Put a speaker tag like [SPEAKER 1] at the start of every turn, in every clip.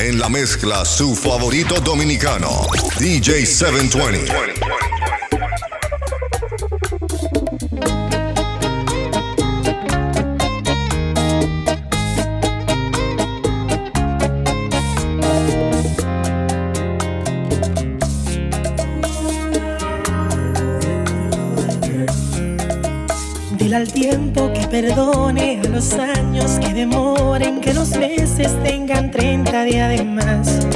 [SPEAKER 1] En la mezcla, su favorito dominicano, DJ 720.
[SPEAKER 2] Al tiempo que perdone, a los años que demoren, que los meses tengan 30 días de más.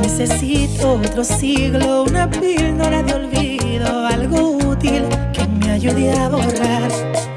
[SPEAKER 2] Necesito otro siglo, una píldora de olvido, algo útil que me ayude a borrar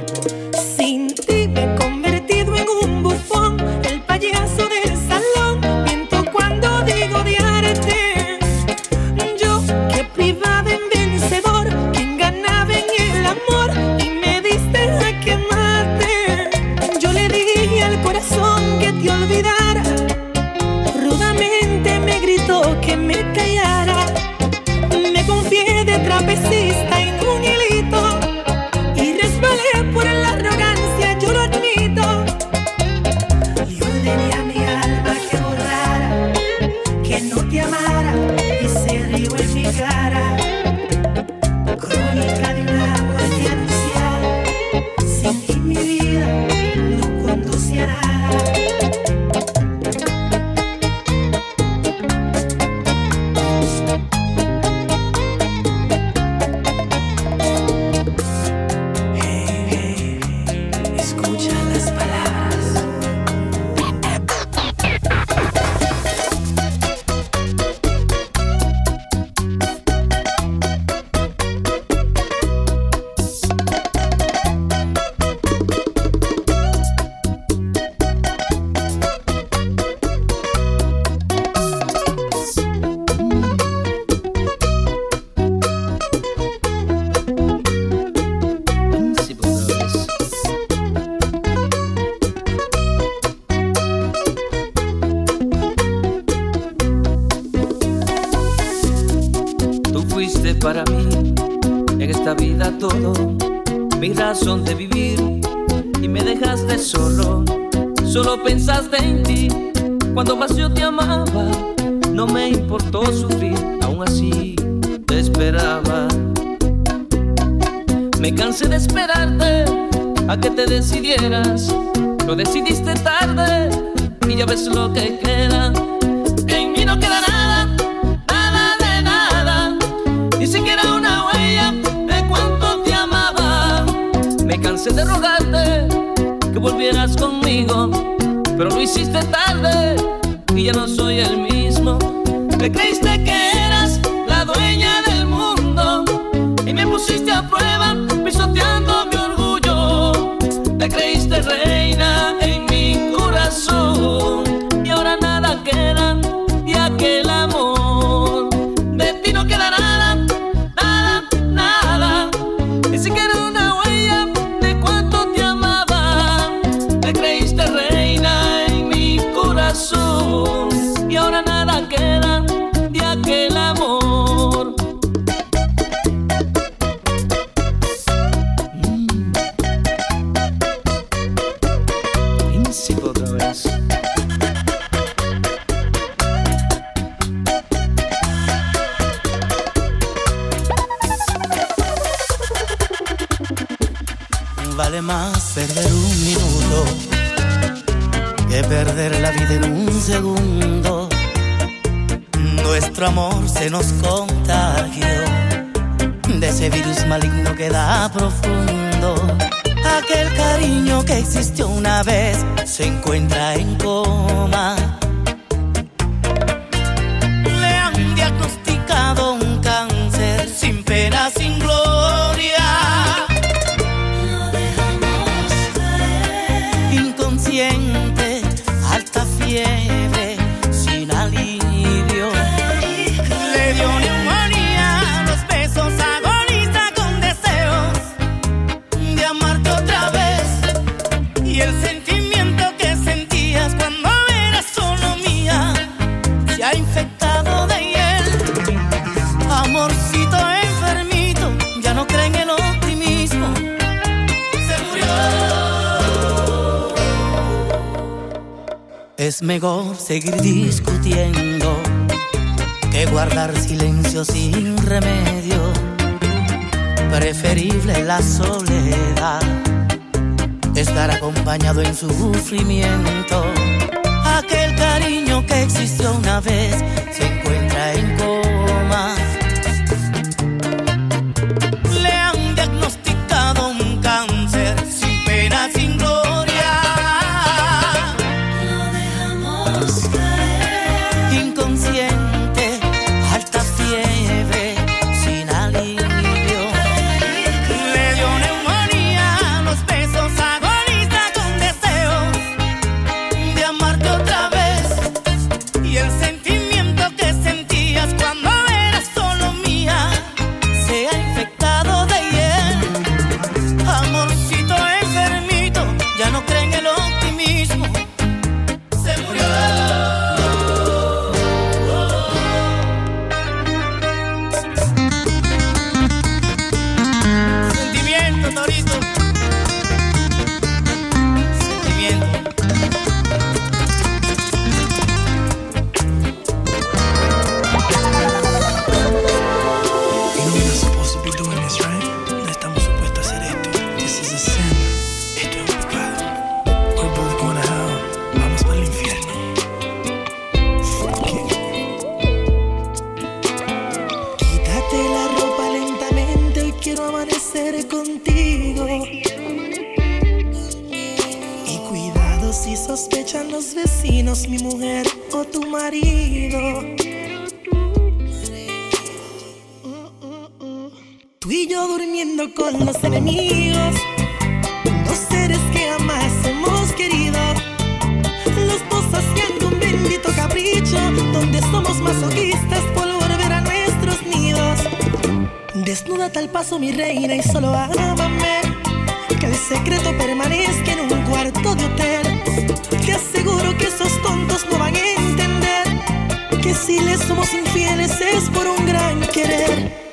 [SPEAKER 3] Preferible la soledad, estar acompañado en su sufrimiento. Aquel cariño que existió una vez se encuentra en coma durmiendo con los enemigos, los seres que jamás hemos querido, los dos haciendo un bendito capricho,
[SPEAKER 2] donde somos masoquistas por volver a nuestros nidos. Desnúdate al paso, mi reina, y solo ámame. Que el secreto permanezca
[SPEAKER 3] en un cuarto de hotel. Te aseguro que esos tontos no van a entender que
[SPEAKER 1] si les somos infieles es por un gran querer.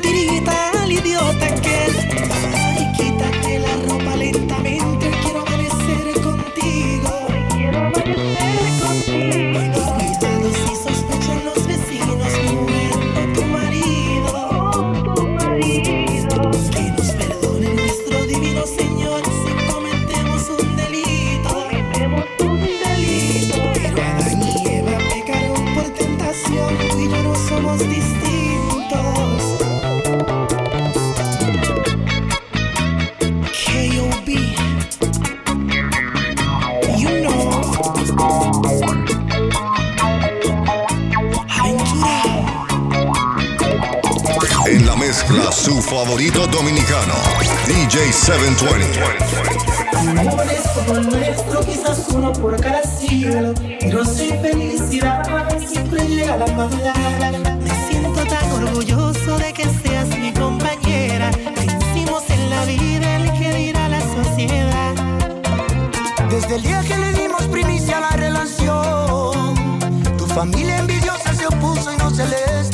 [SPEAKER 1] dominicano, DJ 720.
[SPEAKER 2] Amores como el nuestro, quizás uno por cada siglo, pero sin felicidad siempre llega la mañana. Me siento tan orgulloso de que seas mi compañera. Vencimos en la vida el que dirá la sociedad.
[SPEAKER 4] Desde el día que le dimos primicia a la relación, tu familia envidiosa se opuso y no se les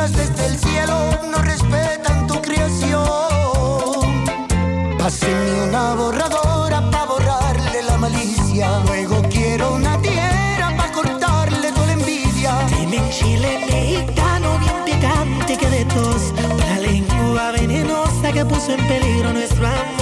[SPEAKER 4] miras desde el cielo no respetan tu creación. Pásenme una borradora para borrarle la malicia. Luego quiero una tierra para cortarle toda la envidia.
[SPEAKER 2] Dime chile mexicano bien picante que de tos. La lengua venenosa que puso en peligro nuestro amor.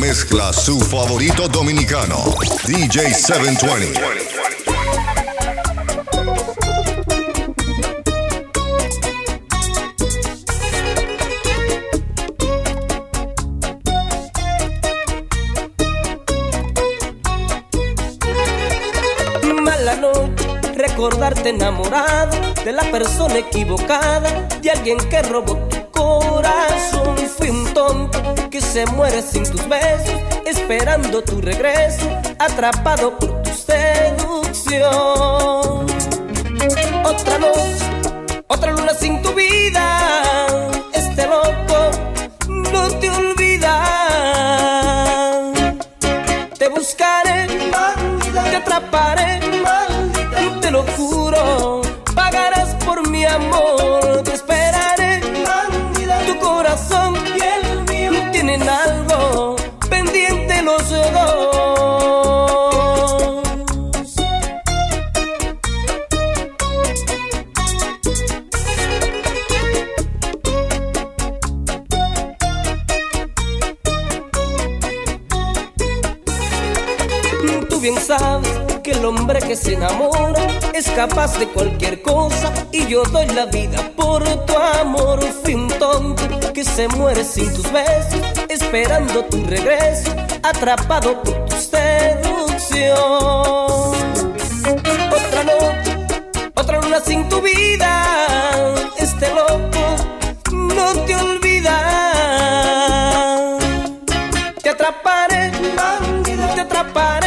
[SPEAKER 1] mezcla su favorito dominicano, DJ 720.
[SPEAKER 5] recordarte enamorado de la persona equivocada, de alguien que robó tu corazón se muere sin tus besos, esperando tu regreso, atrapado por tu seducción. Otra luz, otra luna sin tu vida, este loco no te olvida. Te buscaré, te atraparé capaz de cualquier cosa y yo doy la vida por tu amor. Fui un tonto que se muere sin tus besos, esperando tu regreso, atrapado por tu seducción. Otra noche, otra luna sin tu vida, este loco no te olvida. Te atraparé, te atraparé.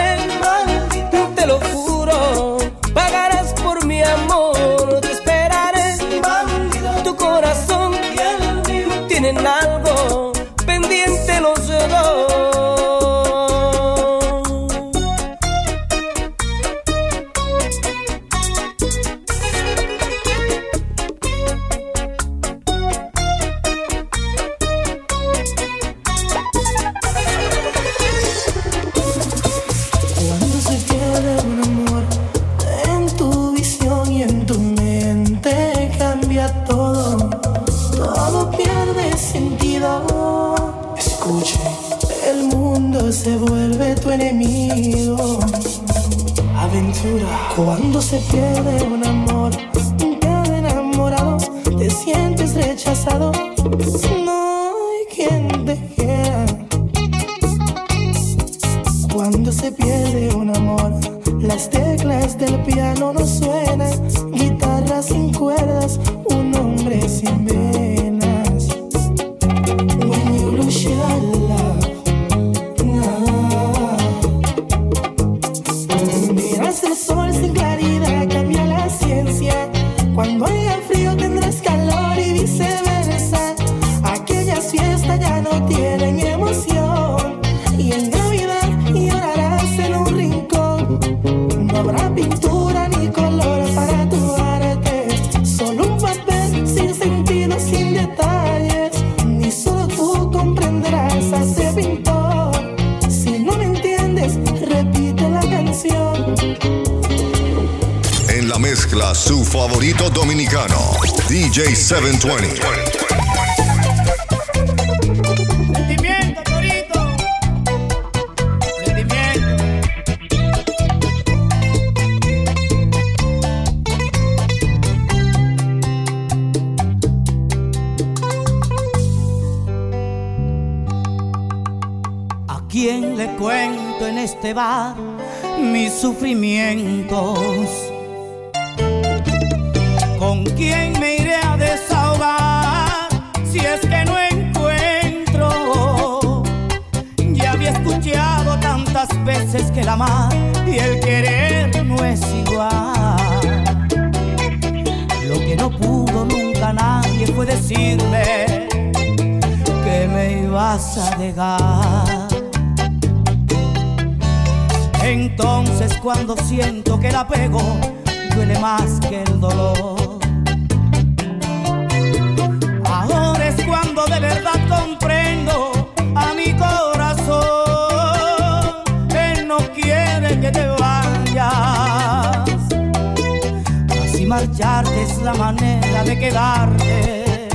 [SPEAKER 1] 720.
[SPEAKER 3] quién le cuento en este bar mis sufrimientos? vas a. Entonces cuando siento que el apego duele más que el dolor. Ahora es cuando de verdad comprendo a mi corazón. Él no quiere que te vayas. Así marcharte es la manera de quedarte.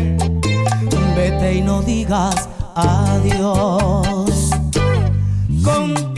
[SPEAKER 3] Vete y
[SPEAKER 2] no digas adiós. ¿Con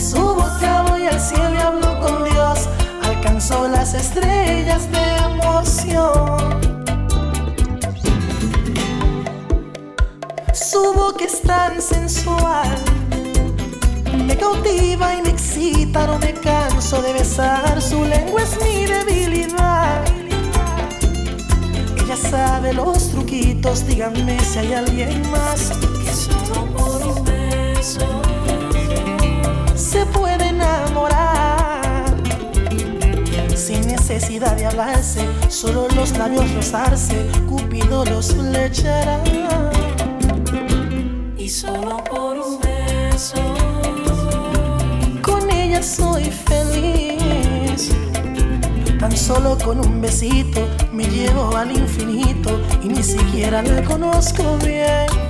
[SPEAKER 2] beso de su boca voy al cielo y hablo con Dios. Alcanzó las estrellas de emoción. Su boca es tan sensual. Me cautiva y me excita, no me canso de besar. Su lengua es mi debilidad. Ella sabe los truquitos, díganme si hay alguien más que solo por se puede enamorar. Sin necesidad de hablarse, solo los labios rozarse, Cupido los flechará. Y solo por un beso, con ella soy feliz. Tan solo con un besito me llevo al infinito y ni siquiera la conozco bien.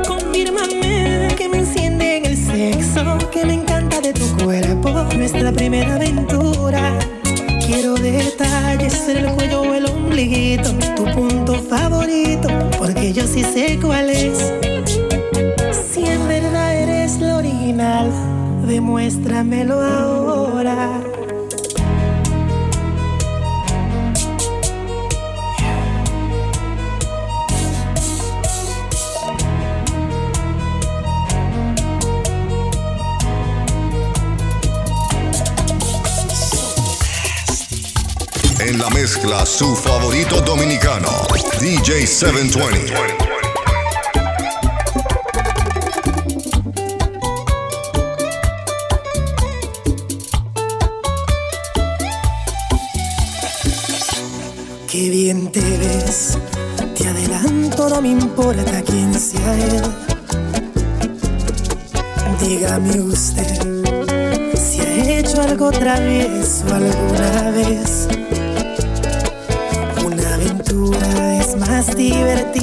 [SPEAKER 2] Confírmame que me enciende en el sexo, que me encanta de tu cuerpo, nuestra primera aventura. Quiero detalles en el cuello o el ombliguito, tu punto favorito, porque yo sí sé cuál es. Si en verdad eres lo original, demuéstramelo ahora.
[SPEAKER 1] Mezcla, su favorito dominicano, DJ 720.
[SPEAKER 2] Qué bien te ves, te adelanto, no me importa quién sea él. Dígame usted si ha hecho algo travieso alguna vez.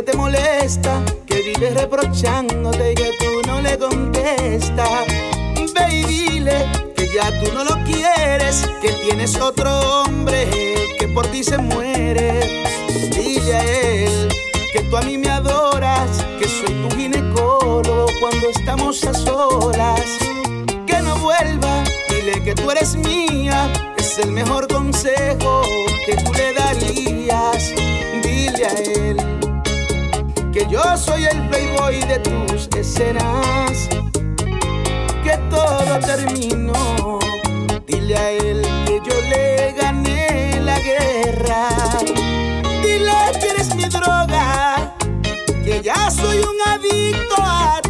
[SPEAKER 6] que te molesta, que vive reprochándote y que tú no le contestas. Ve y dile que ya tú no lo quieres, que tienes otro hombre que por ti se muere. Dile a él que tú a mí me adoras, que soy tu ginecólogo cuando estamos a solas. Que no vuelva, dile que tú eres mía, es el mejor consejo que tú le darías. soy el playboy de tus escenas. Que todo terminó. Dile a él que yo le gané la guerra. Dile que eres mi droga. Que ya soy un adicto a
[SPEAKER 2] ti.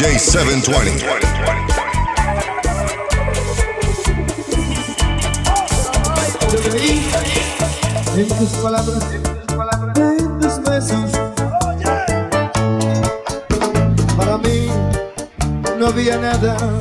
[SPEAKER 2] DJ 720.
[SPEAKER 7] En tus palabras, en tus besos. Para mí no había nada.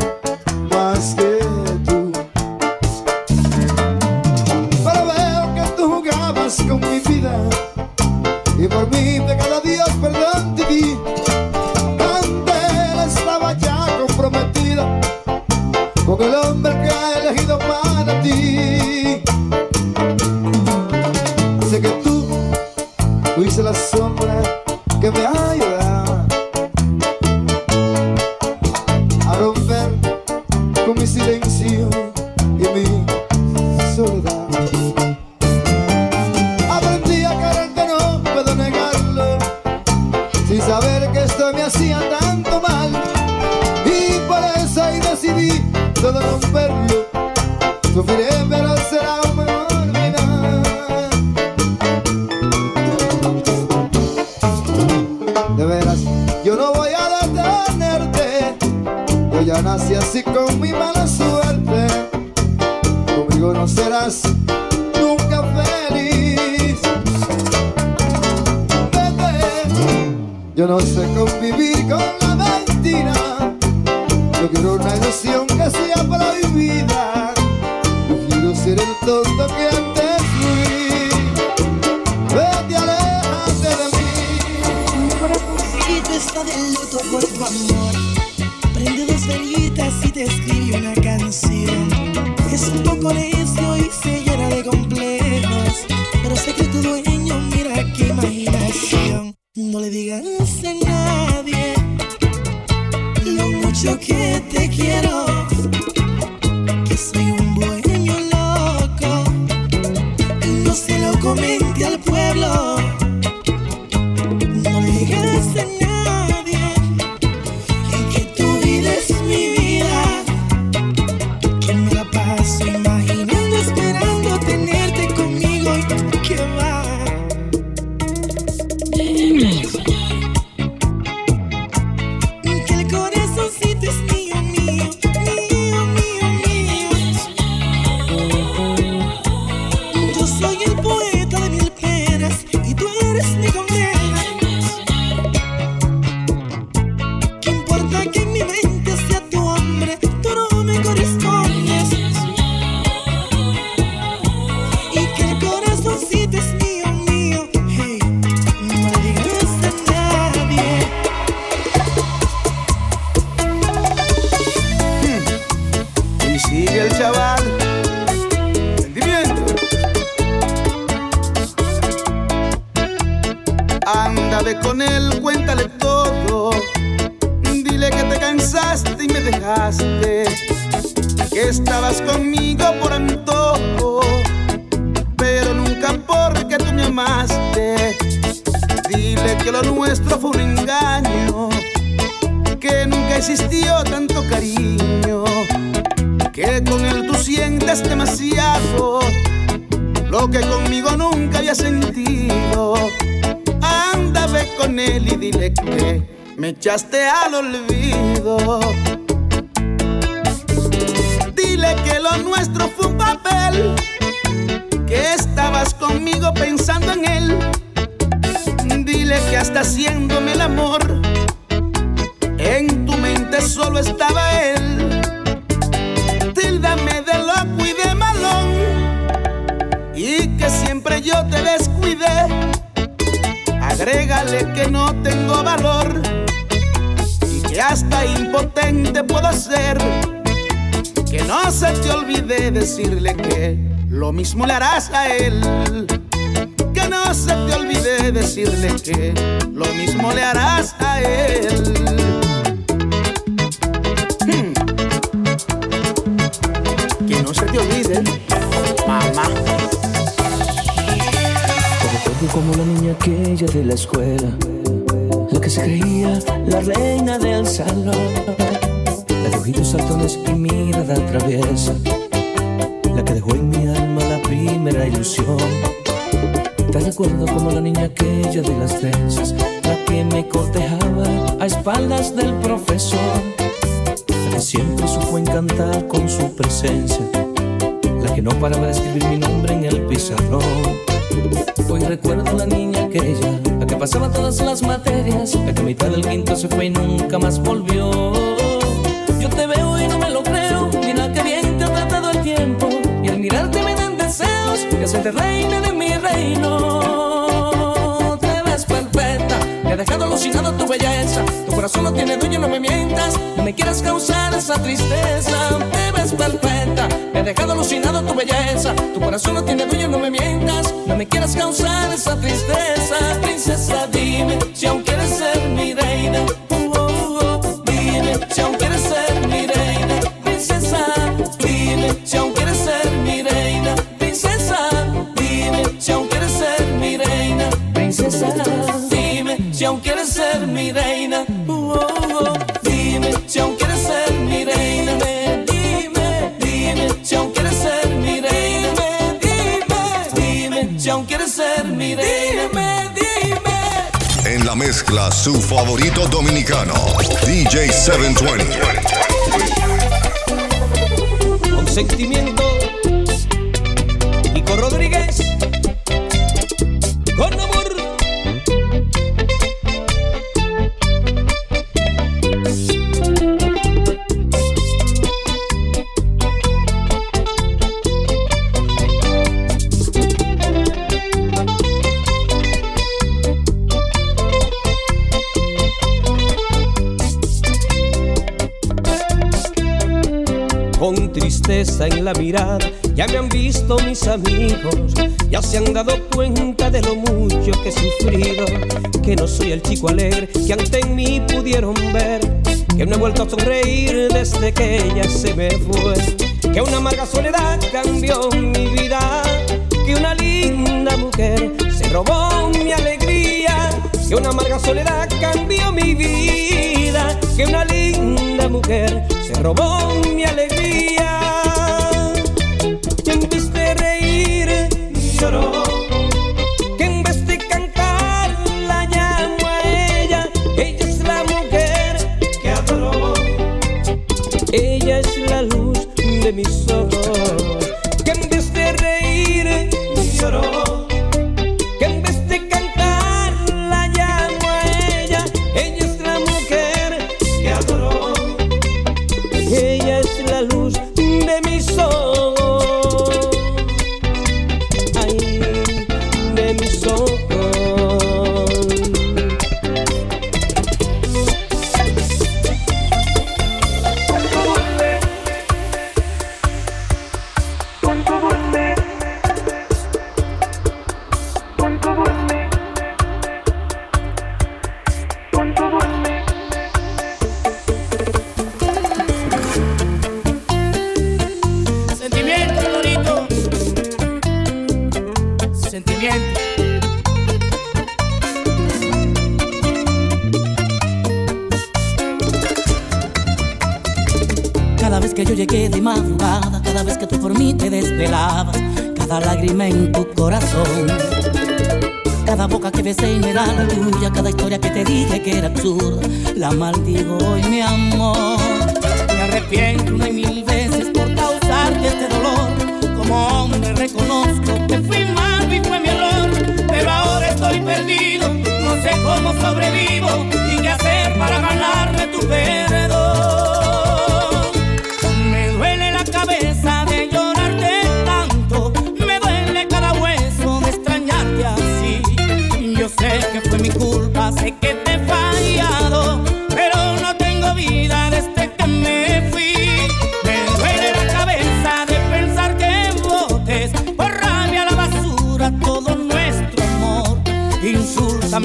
[SPEAKER 6] Te olvide decirle que lo mismo le harás a él. Que no se te olvide decirle que lo mismo le harás a él. Hmm. Que no se te olvide, mamá.
[SPEAKER 8] Recuerdo como la niña aquella de la escuela, la que se creía la reina del salón, ojitos saltones y mirada traviesa, la que dejó en mi alma la primera ilusión. Te recuerdo como la niña aquella de las trenzas, la que me cortejaba a espaldas del profesor, la que siempre supo encantar con su presencia, la que no paraba de escribir mi nombre en el pizarrón. Hoy recuerdo la niña aquella, la que pasaba todas las materias, la que a mitad del quinto se fue y nunca más volvió. Hacerte reina de mi reino. Te ves perfecta, me ha dejado alucinado tu belleza, tu corazón no tiene dueño, no me mientas, no me quieras causar esa tristeza. Te ves perfecta, me ha dejado alucinado tu belleza, tu corazón no tiene dueño, no me mientas, no me quieras causar esa tristeza. Princesa, dime si aún quieres ser mi reina. Uh, oh, oh, dime si aún quieres ser
[SPEAKER 1] mezcla, su favorito dominicano, DJ 720.
[SPEAKER 5] Con sentimiento, en la mirada, ya me han visto mis amigos, ya se han dado cuenta de lo mucho que he sufrido, que no soy el chico alegre que ante mí pudieron ver, que no he vuelto a sonreír desde que ella se me fue, que una amarga soledad cambió mi vida, que una linda mujer se robó mi alegría, que una amarga soledad cambió mi vida, que una linda mujer se robó mi alegría. De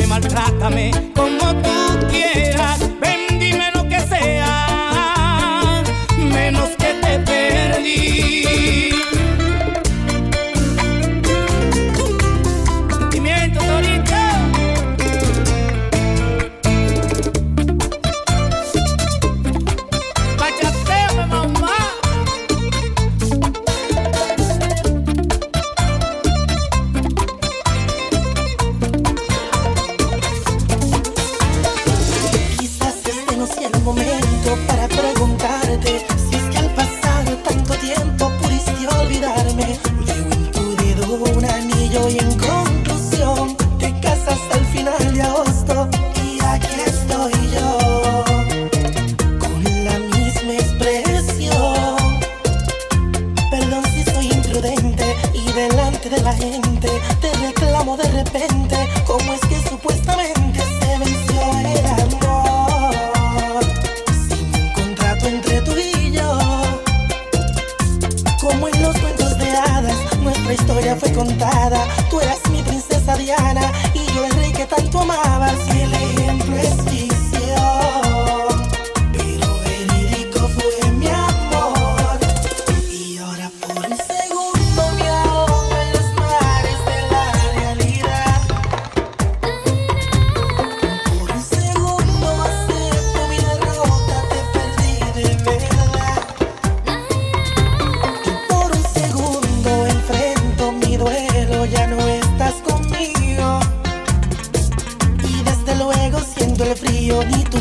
[SPEAKER 2] maltrátame como tú quieras.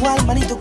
[SPEAKER 3] Frío, ni tu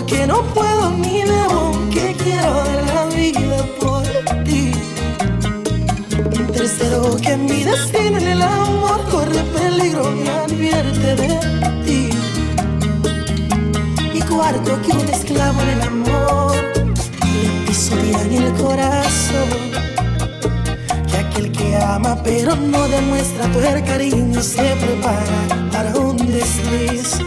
[SPEAKER 9] Que
[SPEAKER 2] no
[SPEAKER 10] puedo ni debo, que quiero dar la vida por ti. Tercero que mi destino en el amor corre peligro y advierte de ti. Y cuarto que un esclavo en el amor le pisotean el corazón. Que aquel que ama pero no demuestra el cariño se prepara para un desliz.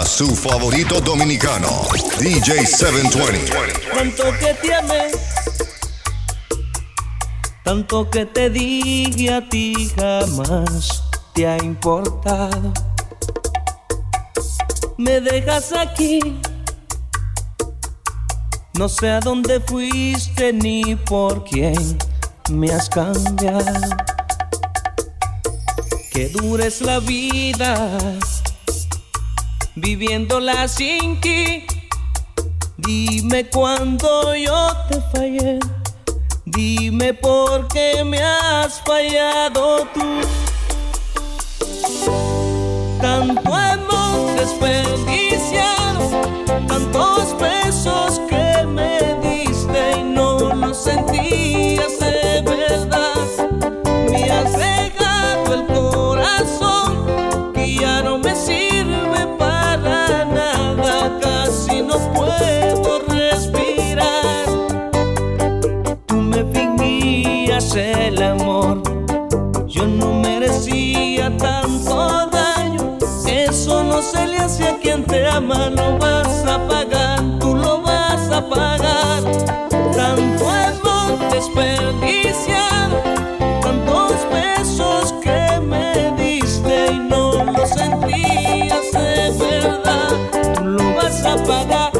[SPEAKER 1] Su favorito dominicano, DJ 720.
[SPEAKER 8] Tanto que te amé, tanto que te dije a ti jamás te ha importado. Me dejas aquí, no sé a dónde fuiste ni por quién me has cambiado. Que dures la vida viviéndola sin ti. Dime cuándo yo te fallé. Dime por qué me has fallado tú. Tanto hemos desperdiciado, tantos besos que quien te ama, lo vas a pagar, tú lo vas a pagar. Tanto hemos desperdiciado, tantos besos que me diste y no lo sentías de verdad, tú lo vas a pagar.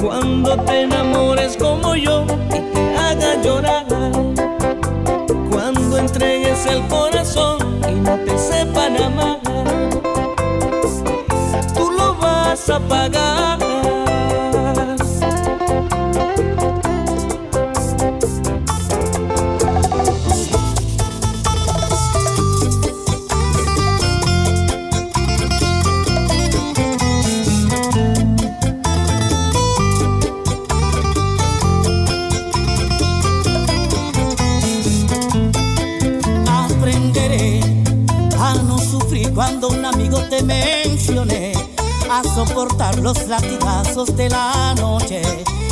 [SPEAKER 8] Cuando te enamores como yo y te haga llorar. Cuando entregues el corazón vas a pagar.
[SPEAKER 3] Aprenderé a no sufrir cuando un amigo te mencione, a soportar los latigazos de la noche,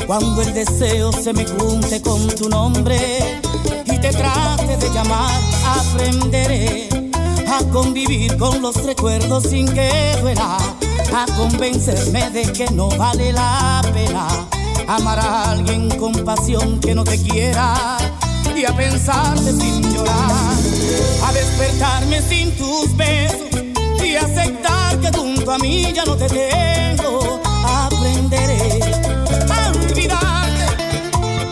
[SPEAKER 3] cuando el deseo se me junte con tu nombre y te trate de llamar. Aprenderé a convivir con los recuerdos sin que duela, a convencerme de que no vale la pena amar a alguien con pasión que no te quiera. y a pensarte sin llorar, a despertarme sin tus besos y aceptar que junto a mí ya no te tengo. Aprenderé a olvidarte,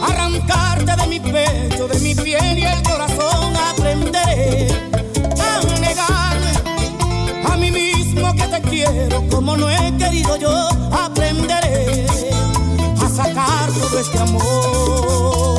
[SPEAKER 3] arrancarte de mi pecho, de mi piel y el corazón. Aprenderé a negarme a mí mismo que te quiero como no he querido yo. Aprenderé a sacar todo este amor